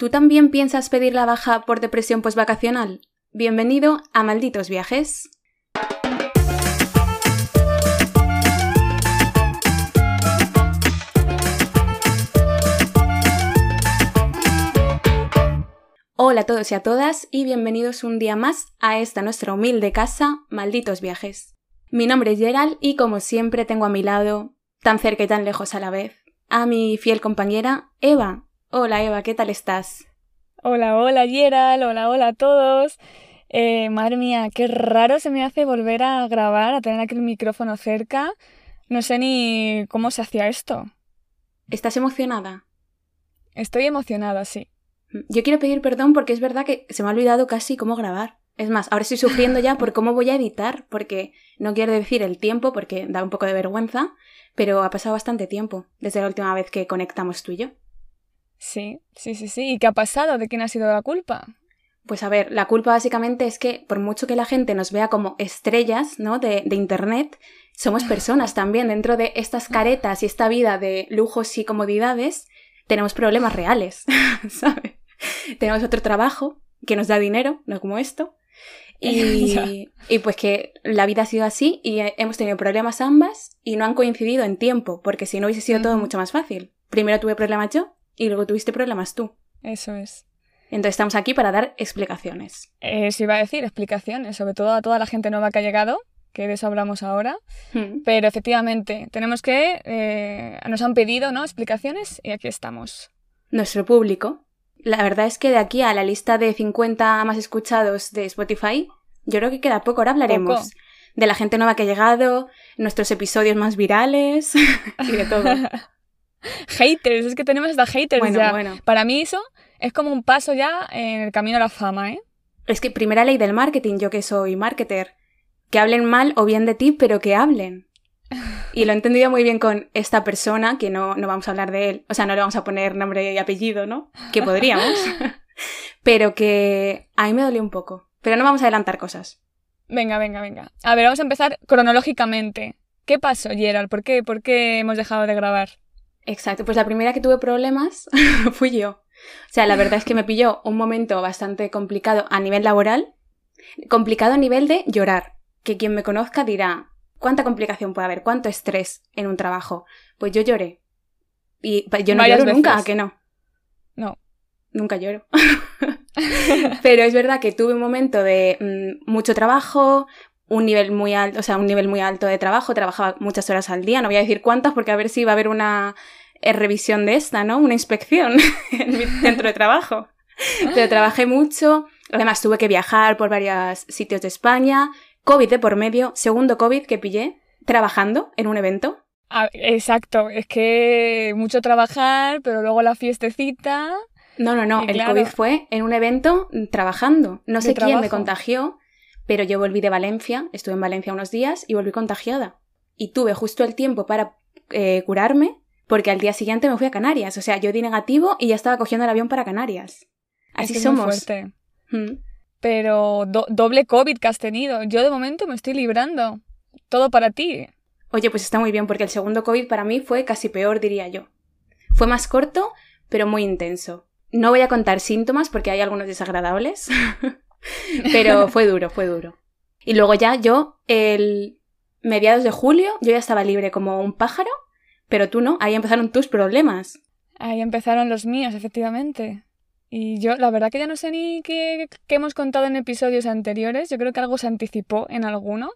¿Tú también piensas pedir la baja por depresión postvacacional? Bienvenido a Malditos Viajes. Hola a todos y a todas y bienvenidos un día más a esta nuestra humilde casa, Malditos Viajes. Mi nombre es Gerald y como siempre tengo a mi lado, tan cerca y tan lejos a la vez, a mi fiel compañera Eva. Hola Eva, ¿qué tal estás? Hola, hola Gerald, hola, hola a todos. Eh, madre mía, qué raro se me hace volver a grabar, a tener aquí el micrófono cerca. No sé ni cómo se hacía esto. ¿Estás emocionada? Estoy emocionada, sí. Yo quiero pedir perdón porque es verdad que se me ha olvidado casi cómo grabar. Es más, ahora estoy sufriendo ya por cómo voy a editar, porque no quiero decir el tiempo, porque da un poco de vergüenza, pero ha pasado bastante tiempo desde la última vez que conectamos tú y yo. Sí, sí, sí, sí. ¿Y qué ha pasado? ¿De quién ha sido la culpa? Pues a ver, la culpa básicamente es que por mucho que la gente nos vea como estrellas, ¿no? De, de Internet, somos personas también. Dentro de estas caretas y esta vida de lujos y comodidades, tenemos problemas reales, ¿sabes? Tenemos otro trabajo que nos da dinero, no como esto. Y, y, pues que la vida ha sido así y hemos tenido problemas ambas y no han coincidido en tiempo, porque si no hubiese sido todo mucho más fácil. Primero tuve problemas yo y luego tuviste problemas tú. Eso es. Entonces estamos aquí para dar explicaciones. Eh, iba a decir explicaciones, sobre todo a toda la gente nueva que ha llegado, que de eso hablamos ahora. Hmm. Pero efectivamente, tenemos que... Eh, nos han pedido, ¿no? Explicaciones y aquí estamos. Nuestro público. La verdad es que de aquí a la lista de 50 más escuchados de Spotify, yo creo que queda poco. Ahora hablaremos de la gente nueva que ha llegado, nuestros episodios más virales y de todo. haters, es que tenemos hasta haters ya. Para mí eso es como un paso ya en el camino a la fama, ¿eh? Es que primera ley del marketing, yo que soy marketer, que hablen mal o bien de ti, pero que hablen. Y lo he entendido muy bien con esta persona, que no, no vamos a hablar de él, o sea, no le vamos a poner nombre y apellido, ¿no? Que podríamos. pero que a mí me dolió un poco. Pero no vamos a adelantar cosas. Venga, venga, venga. A ver, vamos a empezar cronológicamente. ¿Qué pasó, Gerald? ¿Por qué, ¿Por qué hemos dejado de grabar? Exacto, pues la primera que tuve problemas fui yo. O sea, la verdad es que me pilló un momento bastante complicado a nivel laboral, complicado a nivel de llorar, que quien me conozca dirá, ¿cuánta complicación puede haber? ¿Cuánto estrés en un trabajo? Pues yo lloré. Y yo no lloro nunca, ¿a que no? No. Nunca lloro. Pero es verdad que tuve un momento de mm, mucho trabajo, un nivel muy alto, o sea, un nivel muy alto de trabajo, trabajaba muchas horas al día, no voy a decir cuántas porque a ver si va a haber una eh, revisión de esta, ¿no? Una inspección en mi centro de trabajo. Pero trabajé mucho, además tuve que viajar por varios sitios de España, COVID de por medio, segundo COVID que pillé, trabajando en un evento. Ah, exacto, es que mucho trabajar, pero luego la fiestecita. No, no, no, el COVID fue en un evento trabajando. No sé quién me contagió, pero yo volví de Valencia, estuve en Valencia unos días y volví contagiada. Y tuve justo el tiempo para eh, curarme, porque al día siguiente me fui a Canarias. O sea, yo di negativo y ya estaba cogiendo el avión para Canarias. Así somos. fuerte. Mm. Pero doble COVID que has tenido. Yo de momento me estoy librando. Todo para ti. Oye, pues está muy bien, porque el segundo COVID para mí fue casi peor, diría yo. Fue más corto, pero muy intenso. No voy a contar síntomas porque hay algunos desagradables. Pero fue duro, fue duro. Y luego ya yo, el mediados de julio, yo ya estaba libre como un pájaro, pero tú no, ahí empezaron tus problemas. Ahí empezaron los míos, efectivamente. Y yo, la verdad que ya no sé ni qué, hemos contado en episodios anteriores, yo creo que algo se anticipó en alguno.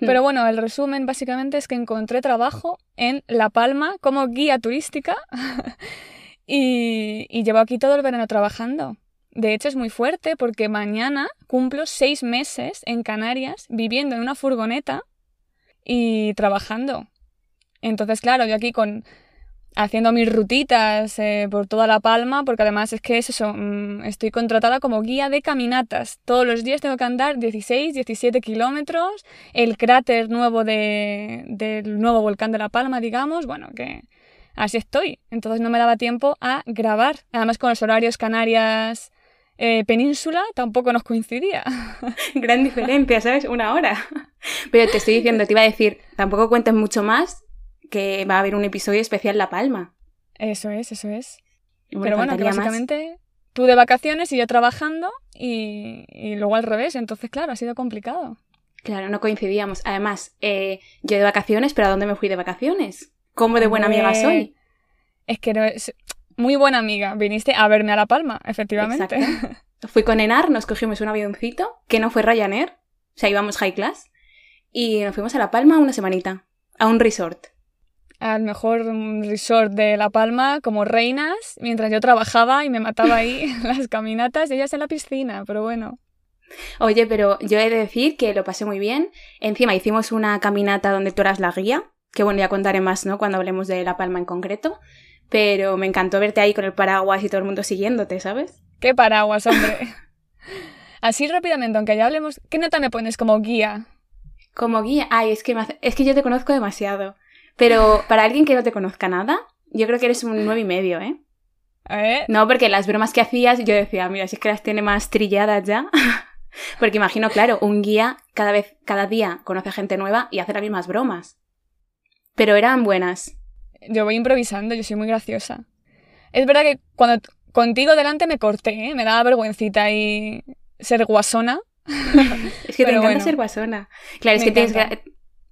Hmm. Pero bueno, el resumen básicamente es que encontré trabajo en La Palma como guía turística y, y llevo aquí todo el verano trabajando. De hecho, es muy fuerte porque mañana cumplo seis meses en Canarias viviendo en una furgoneta y trabajando. Entonces, claro, yo aquí con haciendo mis rutitas eh, por toda La Palma, porque además es que es eso, mm, estoy contratada como guía de caminatas. Todos los días tengo que andar 16, 17 kilómetros, el cráter nuevo de, del nuevo volcán de La Palma, digamos, bueno, que así estoy. Entonces no me daba tiempo a grabar. Además con los horarios Canarias eh, península tampoco nos coincidía. Gran diferencia, ¿sabes? Una hora. Pero te estoy diciendo, te iba a decir, tampoco cuentes mucho más, que va a haber un episodio especial La Palma. Eso es, eso es. Pero bueno, que básicamente tú de vacaciones y yo trabajando y, y luego al revés. Entonces, claro, ha sido complicado. Claro, no coincidíamos. Además, eh, yo de vacaciones, pero ¿a dónde me fui de vacaciones? ¿Cómo de buena amiga soy? Es que no es muy buena amiga. Viniste a verme a La Palma, efectivamente. Exacto. Fui con Enar, nos cogimos un avioncito, que no fue Ryanair, o sea, íbamos high class, y nos fuimos a La Palma una semanita, a un resort. Al mejor resort de La Palma, como reinas, mientras yo trabajaba y me mataba ahí las caminatas, ellas en la piscina, pero bueno. Oye, pero yo he de decir que lo pasé muy bien. Encima hicimos una caminata donde tú eras la guía, que bueno, ya contaré más, ¿no? Cuando hablemos de La Palma en concreto. Pero me encantó verte ahí con el paraguas y todo el mundo siguiéndote, ¿sabes? ¡Qué paraguas, hombre! Así rápidamente, aunque ya hablemos, ¿qué nota me pones como guía? Como guía, ay, es que, me hace- es que yo te conozco demasiado. Pero para alguien que no te conozca nada, yo creo que eres un nueve y medio, ¿eh? ¿Eh? No, porque las bromas que hacías, yo decía, mira, si es que las tiene más trilladas ya. porque imagino, claro, un guía cada vez, cada día conoce gente nueva y hace las mismas bromas. Pero eran buenas. Yo voy improvisando, yo soy muy graciosa. Es verdad que cuando contigo delante me corté, ¿eh? me daba vergüencita y ser guasona. Es que te encanta bueno. ser guasona. Claro, es que tienes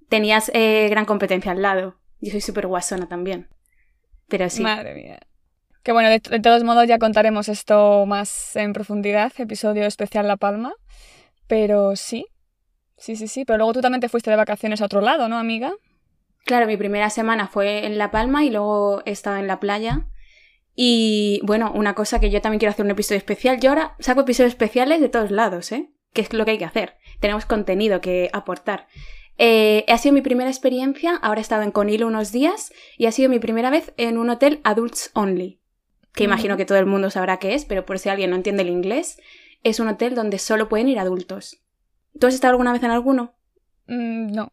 tenías eh, gran competencia al lado. Yo soy súper guasona también. Pero sí. Madre mía. Que bueno, de, de todos modos ya contaremos esto más en profundidad, episodio especial La Palma. Pero sí, sí, sí, sí. Pero luego tú también te fuiste de vacaciones a otro lado, ¿no, amiga? Claro, mi primera semana fue en La Palma y luego he estado en la playa. Y bueno, una cosa que yo también quiero hacer un episodio especial. Yo ahora saco episodios especiales de todos lados, ¿eh? Que es lo que hay que hacer. Tenemos contenido que aportar. Eh, ha sido mi primera experiencia, ahora he estado en Conil unos días y ha sido mi primera vez en un hotel Adults Only. Que imagino que todo el mundo sabrá qué es, pero por si alguien no entiende el inglés, es un hotel donde solo pueden ir adultos. ¿Tú has estado alguna vez en alguno? Mm, no.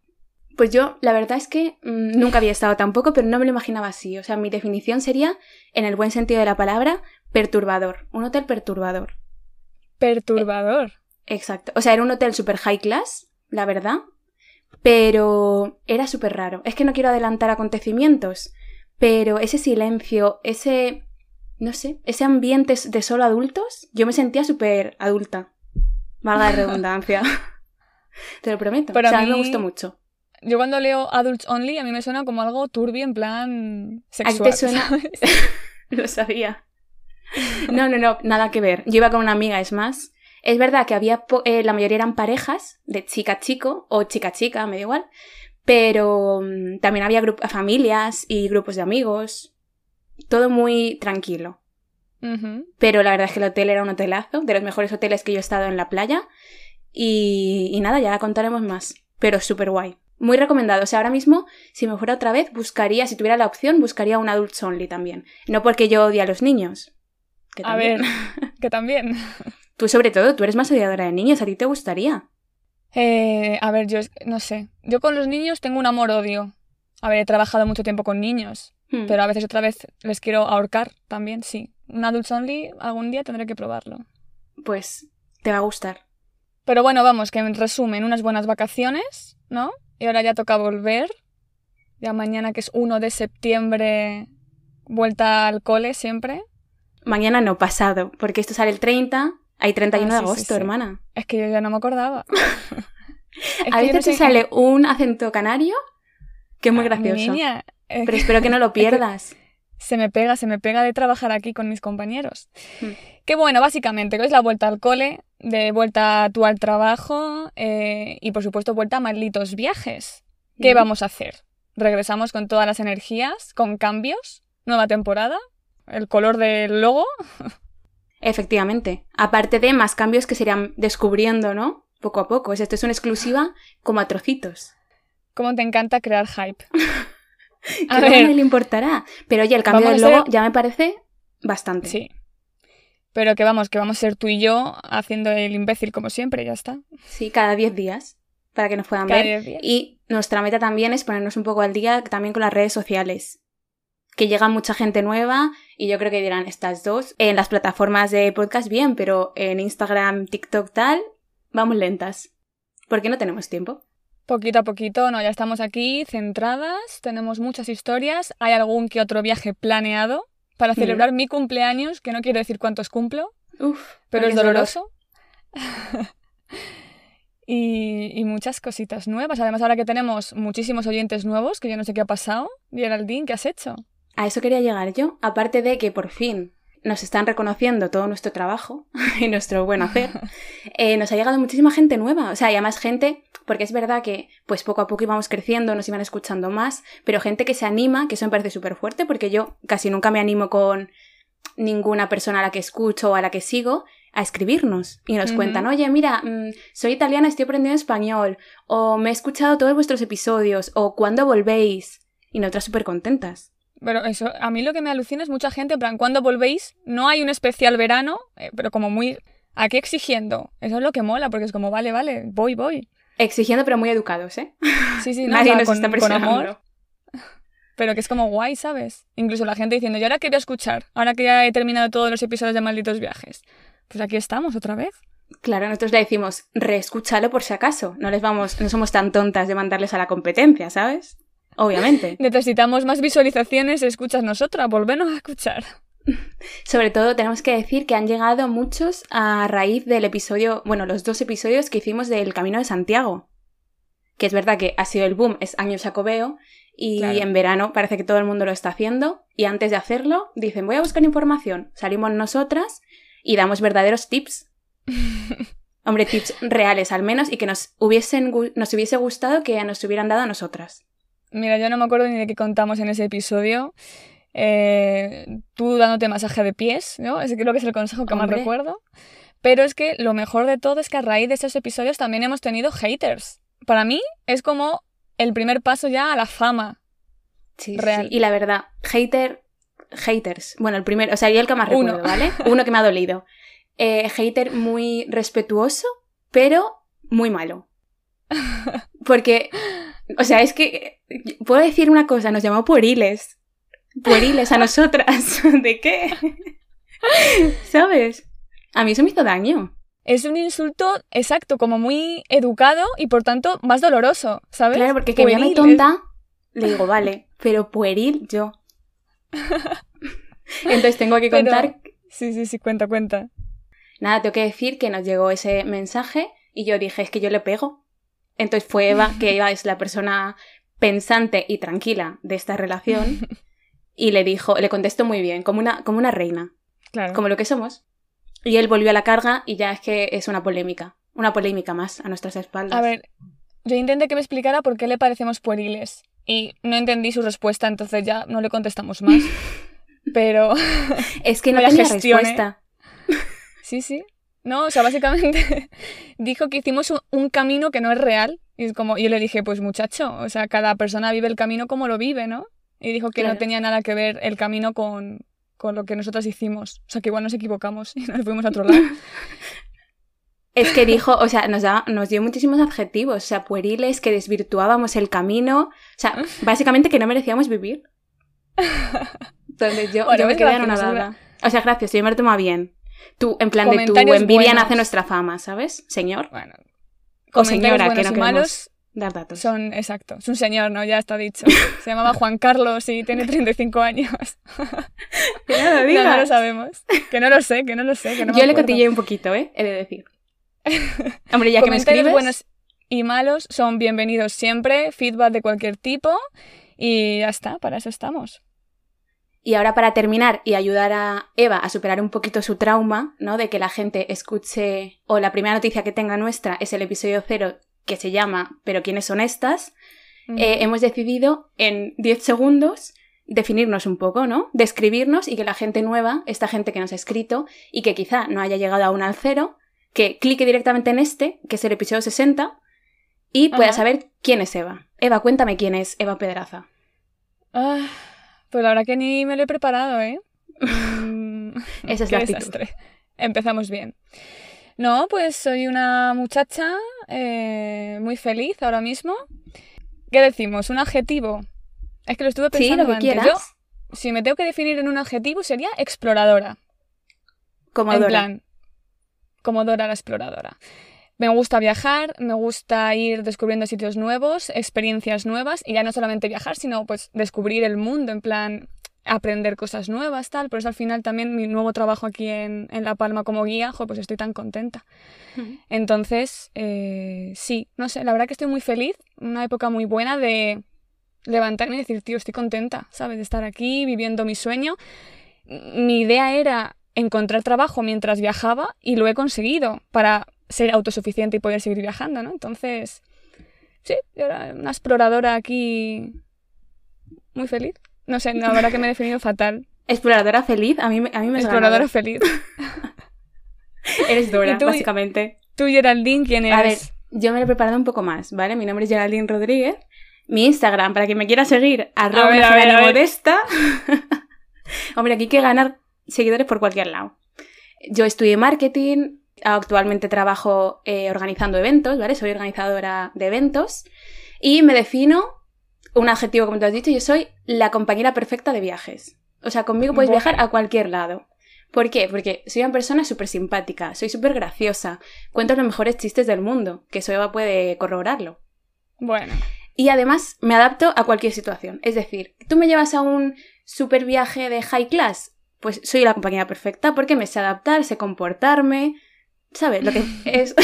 Pues yo, la verdad es que mm, nunca había estado tampoco, pero no me lo imaginaba así. O sea, mi definición sería, en el buen sentido de la palabra, perturbador. Un hotel perturbador. Perturbador. Exacto. O sea, era un hotel super high class, la verdad, pero era súper raro. Es que no quiero adelantar acontecimientos, pero ese silencio, ese, no sé, ese ambiente de solo adultos, yo me sentía súper adulta. Valga la redundancia. Te lo prometo. Pero o sea, a a mí me gustó mucho. Yo cuando leo Adults Only, a mí me suena como algo turbio en plan ¿A sexual. te suena? ¿sabes? Lo sabía. No, no, no, nada que ver. Yo iba con una amiga, es más. Es verdad que había, eh, la mayoría eran parejas de chica-chico o chica-chica, me da igual. Pero mm, también había familias y grupos de amigos. Todo muy tranquilo. Pero la verdad es que el hotel era un hotelazo, de los mejores hoteles que yo he estado en la playa. Y, y nada, ya la contaremos más. Pero súper guay. Muy recomendado. O sea, ahora mismo, si me fuera otra vez, buscaría, si tuviera la opción, buscaría un Adults Only también. No porque yo odie a los niños. que A ver, que también. Tú sobre todo, tú eres más odiadora de niños, a ti te gustaría. Eh, a ver, yo no sé. Yo con los niños tengo un amor-odio. A ver, he trabajado mucho tiempo con niños, Hmm. pero a veces otra vez les quiero ahorcar también, sí. Un Adults Only algún día tendré que probarlo. Pues te va a gustar. Pero bueno, vamos, que en resumen, unas buenas vacaciones, ¿no? Y ahora ya toca volver. Ya mañana, que es 1 de septiembre, vuelta al cole siempre. Mañana no, pasado, porque esto sale el 30, hay 31 Ah, de sí, agosto, sí. hermana. Es que yo ya no me acordaba. A no veces te sale un acento canario que es muy Ah, gracioso. niña, Pero espero que no lo que- pierdas. Se me pega, se me pega de trabajar aquí con mis compañeros. Hmm. Que bueno, básicamente, que es la vuelta al cole, de vuelta tú al trabajo eh, y por supuesto vuelta a malditos viajes. ¿Qué Ujú. vamos a hacer? Regresamos con todas las energías, con cambios, nueva temporada, el color del logo. Efectivamente. Aparte de más cambios que se irán descubriendo, ¿no? Poco a poco. Esto es una exclusiva como a trocitos. ¿Cómo te encanta crear hype? A ver. nadie le importará. Pero oye, el cambio del logo ser- ya me parece bastante. Sí. Pero que vamos, que vamos a ser tú y yo haciendo el imbécil como siempre, ya está. Sí, cada 10 días. Para que nos puedan Cada ver. diez días. Y nuestra meta también es ponernos un poco al día también con las redes sociales. Que llega mucha gente nueva y yo creo que dirán estas dos. En las plataformas de podcast bien, pero en Instagram, TikTok tal, vamos lentas. Porque no tenemos tiempo. Poquito a poquito, no, ya estamos aquí centradas, tenemos muchas historias, hay algún que otro viaje planeado para Mm. celebrar mi cumpleaños, que no quiero decir cuántos cumplo, Uf, pero ¿a es dolor? doloroso. y, y muchas cositas nuevas. Además, ahora que tenemos muchísimos oyentes nuevos, que yo no sé qué ha pasado. Geraldine, ¿qué has hecho? A eso quería llegar yo. Aparte de que por fin nos están reconociendo todo nuestro trabajo y nuestro buen hacer, eh, nos ha llegado muchísima gente nueva. O sea, y además gente, porque es verdad que pues poco a poco íbamos creciendo, nos iban escuchando más, pero gente que se anima, que eso me parece súper fuerte, porque yo casi nunca me animo con ninguna persona a la que escucho o a la que sigo a escribirnos y nos cuentan, oye, mira, mm, soy italiana, estoy aprendiendo español, o me he escuchado todos vuestros episodios, o cuándo volvéis. Y nosotras súper contentas. Pero eso, a mí lo que me alucina es mucha gente, en plan, ¿cuándo volvéis? No hay un especial verano, eh, pero como muy... Aquí exigiendo. Eso es lo que mola, porque es como, vale, vale, voy, voy. Exigiendo pero muy educados, ¿eh? Sí, sí, no, Nadie o sea, nos con, está con presionando. amor, pero que es como guay, ¿sabes? Incluso la gente diciendo, ¿y ahora qué voy a escuchar? Ahora que ya he terminado todos los episodios de Malditos Viajes. Pues aquí estamos otra vez. Claro, nosotros le decimos, reescúchalo por si acaso. No les vamos, no somos tan tontas de mandarles a la competencia, ¿sabes? Obviamente. Necesitamos más visualizaciones, escuchas nosotras, volvernos a escuchar. Sobre todo tenemos que decir que han llegado muchos a raíz del episodio, bueno, los dos episodios que hicimos del Camino de Santiago. Que es verdad que ha sido el boom, es año sacobeo, y Claro. en verano parece que todo el mundo lo está haciendo, y antes de hacerlo dicen, voy a buscar información. Salimos nosotras y damos verdaderos tips. Hombre, tips reales al menos, y que nos, hubiesen, nos hubiese gustado que nos hubieran dado a nosotras. Mira, yo no me acuerdo ni de qué contamos en ese episodio. Eh, tú dándote masaje de pies, ¿no? Ese creo que es el consejo que más recuerdo. Pero es que lo mejor de todo es que a raíz de esos episodios también hemos tenido haters. Para mí es como el primer paso ya a la fama. Sí, sí, Real. sí. Y la verdad, hater, haters. Bueno, el primero, o sea, yo el que más Uno. recuerdo, ¿vale? Uno que me ha dolido. Eh, hater muy respetuoso, pero muy malo. Porque, o sea, es que, puedo decir una cosa, nos llamó pueriles. Pueriles a nosotras. ¿De qué? ¿Sabes? A mí eso me hizo daño. Es un insulto exacto, como muy educado y por tanto más doloroso, ¿sabes? Claro, porque que me llame tonta, le digo, vale, pero pueril yo. Entonces tengo que Pero- contar Sí, sí, sí, cuenta, cuenta. Nada, tengo que decir que nos llegó ese mensaje y yo dije, es que yo le pego. Entonces fue Eva, que Eva es la persona pensante y tranquila de esta relación, y le dijo, le contestó muy bien, como una, como una reina, Claro. como lo que somos. Y él volvió a la carga y ya es que es una polémica, una polémica más a nuestras espaldas. A ver, yo intenté que me explicara por qué le parecemos pueriles y no entendí su respuesta, entonces ya no le contestamos más. Pero es que no vaya tenía respuesta. sí, sí. No, o sea, básicamente dijo que hicimos un, un camino que no es real. Y es como, yo le dije, pues muchacho, o sea, cada persona vive el camino como lo vive, ¿no? Y dijo que Claro. no tenía nada que ver el camino con, con lo que nosotras hicimos. O sea, que igual nos equivocamos y nos fuimos a otro lado. Es que dijo, o sea, nos, da- nos dio muchísimos adjetivos, o sea, pueriles, que desvirtuábamos el camino, o sea, básicamente que no merecíamos vivir. Entonces yo, Bueno, yo me quedé anonadada. O sea, gracias, yo me lo tomo bien. Tú, en plan de tu envidia buenos. nace nuestra fama, ¿sabes? Señor. Bueno, O señora, que no y malos dar datos. son, exacto, es un señor, ¿no? Ya está dicho. Se llamaba Juan Carlos y tiene 35 años. Que no lo No, lo sabemos. Que no lo sé, que no lo sé. Que no me yo le acuerdo. cotilleé un poquito, ¿eh? He de decir. Hombre, ya que me escribes... buenos y malos son bienvenidos siempre, feedback de cualquier tipo y ya está, para eso estamos. Y ahora para terminar y ayudar a Eva a superar un poquito su trauma, ¿no? De que la gente escuche o la primera noticia que tenga nuestra es el episodio cero que se llama ¿Pero quiénes son estas? Eh, hemos decidido en 10 segundos definirnos un poco, ¿no? Describirnos y que la gente nueva, esta gente que nos ha escrito y que quizá no haya llegado aún al cero, que clique directamente en este, que es el episodio 60, y pueda Ajá. saber quién es Eva. Eva, cuéntame quién es Eva Pedraza. Ah, pues la verdad que ni me lo he preparado, ¿eh? Mm, Esa es qué la desastre. Empezamos bien. No, pues soy una muchacha eh, muy feliz ahora mismo. ¿Qué decimos? ¿Un adjetivo? Es que lo estuve Sí, pensando lo que antes. Yo, si me tengo que definir en un adjetivo, sería exploradora. Como en Dora. plan, como Dora la exploradora. Me gusta viajar, me gusta ir descubriendo sitios nuevos, experiencias nuevas, y ya no solamente viajar, sino pues descubrir el mundo, en plan, aprender cosas nuevas, tal. Por eso al final también mi nuevo trabajo aquí en, en La Palma como guía, jo, pues estoy tan contenta. Entonces, eh, sí, no sé, la verdad que estoy muy feliz, una época muy buena de levantarme y decir, tío, estoy contenta, ¿sabes? De estar aquí viviendo mi sueño. Mi idea era encontrar trabajo mientras viajaba y lo he conseguido para ser autosuficiente y poder seguir viajando, ¿no? Entonces, sí, yo era una exploradora aquí muy feliz. No sé, la verdad que me he definido fatal. Exploradora feliz, a mí, me- a mí me Exploradora ganado. feliz. Eres Dora, básicamente. Tú, Geraldine, ¿quién eres? A ver, yo me lo he preparado un poco más, ¿vale? Mi nombre es Geraldine Rodríguez. Mi Instagram, para quien me quiera seguir, arroba ver, a ver, a ver. modesta. Hombre, aquí hay que ganar seguidores por cualquier lado. Yo estudié marketing, actualmente trabajo eh, organizando eventos, ¿vale? Soy organizadora de eventos y me defino un adjetivo, como te has dicho, yo soy la compañera perfecta de viajes. O sea, conmigo puedes viajar a cualquier lado. ¿Por qué? Porque soy una persona súper simpática, soy súper graciosa, cuento los mejores chistes del mundo, que eso Eva puede corroborarlo. Bueno, Y además me adapto a cualquier situación. Es decir, tú me llevas a un super viaje de high class, pues soy la compañía perfecta porque me sé adaptar, sé comportarme, ¿sabes? Lo que es,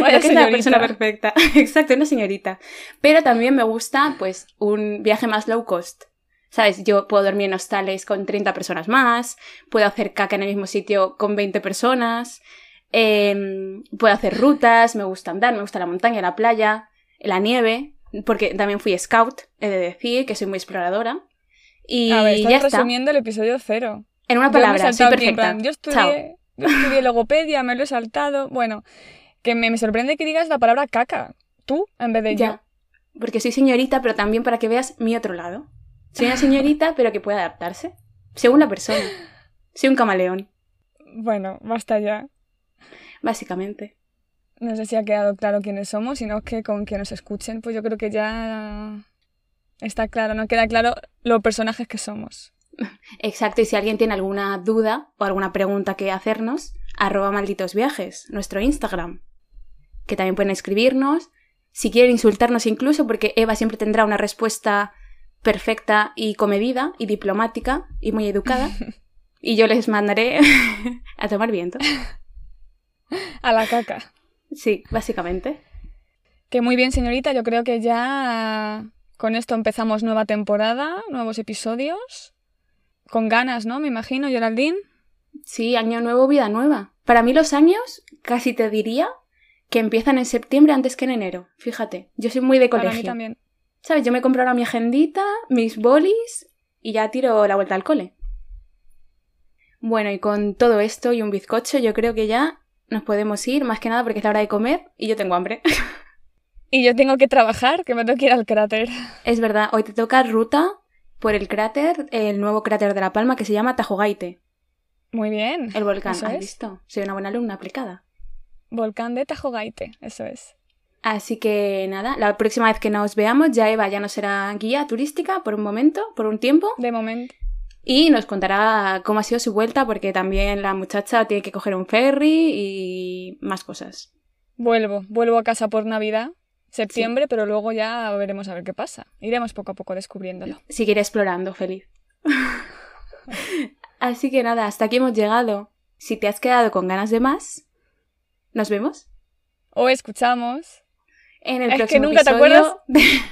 Vaya lo que es la persona perfecta. Exacto, una señorita. Pero también me gusta, pues, un viaje más low cost. ¿Sabes? Yo puedo dormir en hostales con 30 personas más, puedo hacer caca en el mismo sitio con 20 personas, em, puedo hacer rutas, me gusta andar, me gusta la montaña, la playa, la nieve, porque también fui scout, he de decir, que soy muy exploradora. Y a ver, estás ya está. resumiendo el episodio cero. En una palabra, soy perfecta. plan, yo Chao. Yo estudié logopedia, me lo he saltado. Bueno, que me, me sorprende que digas la palabra caca. Tú, en vez de Ya. Porque soy señorita, pero también para que veas mi otro lado. Soy una señorita, pero que puede adaptarse. Según la persona. Soy un camaleón, yo. Bueno, basta ya. básicamente. No sé si ha quedado claro quiénes somos, sino que con que nos escuchen, pues yo creo que ya está claro, no queda claro los personajes que somos. Exacto, y si alguien tiene alguna duda o alguna pregunta que hacernos, arroba malditos viajes, nuestro Instagram. Que también pueden escribirnos. Si quieren insultarnos incluso, porque Eva siempre tendrá una respuesta perfecta y comedida y diplomática y muy educada. y yo les mandaré a tomar viento. A la caca. Sí, básicamente. Que muy bien, señorita, yo creo que ya con esto empezamos nueva temporada, nuevos episodios. Con ganas, ¿no? Me imagino, Geraldine. Sí, año nuevo, vida nueva. Para mí los años, casi te diría que empiezan en septiembre antes que en enero. Fíjate, yo soy muy de Para mí colegio. también. ¿Sabes? Yo me compro ahora mi agendita, mis bolis y ya tiro la vuelta al cole. Bueno, y con todo esto y un bizcocho, yo creo que ya nos podemos ir, más que nada porque es la hora de comer y yo tengo hambre. Y yo tengo que trabajar, que me tengo que ir al cráter. es verdad, hoy te toca ruta por el cráter, el nuevo cráter de La Palma que se llama Tajogaite, Muy bien. el volcán. Eso ¿Has es. visto? Soy una buena alumna aplicada. Volcán de Tajogaite, eso es. Así que nada, la próxima vez que nos veamos ya Eva ya no será guía turística por un momento, por un tiempo, De momento. y nos contará cómo ha sido su vuelta porque también la muchacha tiene que coger un ferry y más cosas. Vuelvo, vuelvo a casa por Navidad, septiembre, pero luego ya veremos a ver qué pasa. Iremos poco a poco descubriéndolo. Seguiré explorando, feliz. Así que nada, hasta aquí hemos llegado. Si te has quedado con ganas de más, nos vemos O escuchamos. en el Es que próximo nunca te episodio. acuerdas.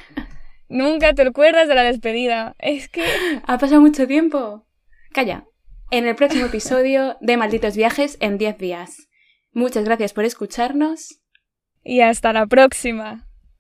Nunca te acuerdas de la despedida. Es que... ha pasado mucho tiempo. Calla. En el próximo episodio de Malditos Viajes en 10 días. Muchas gracias por escucharnos. Y hasta la próxima.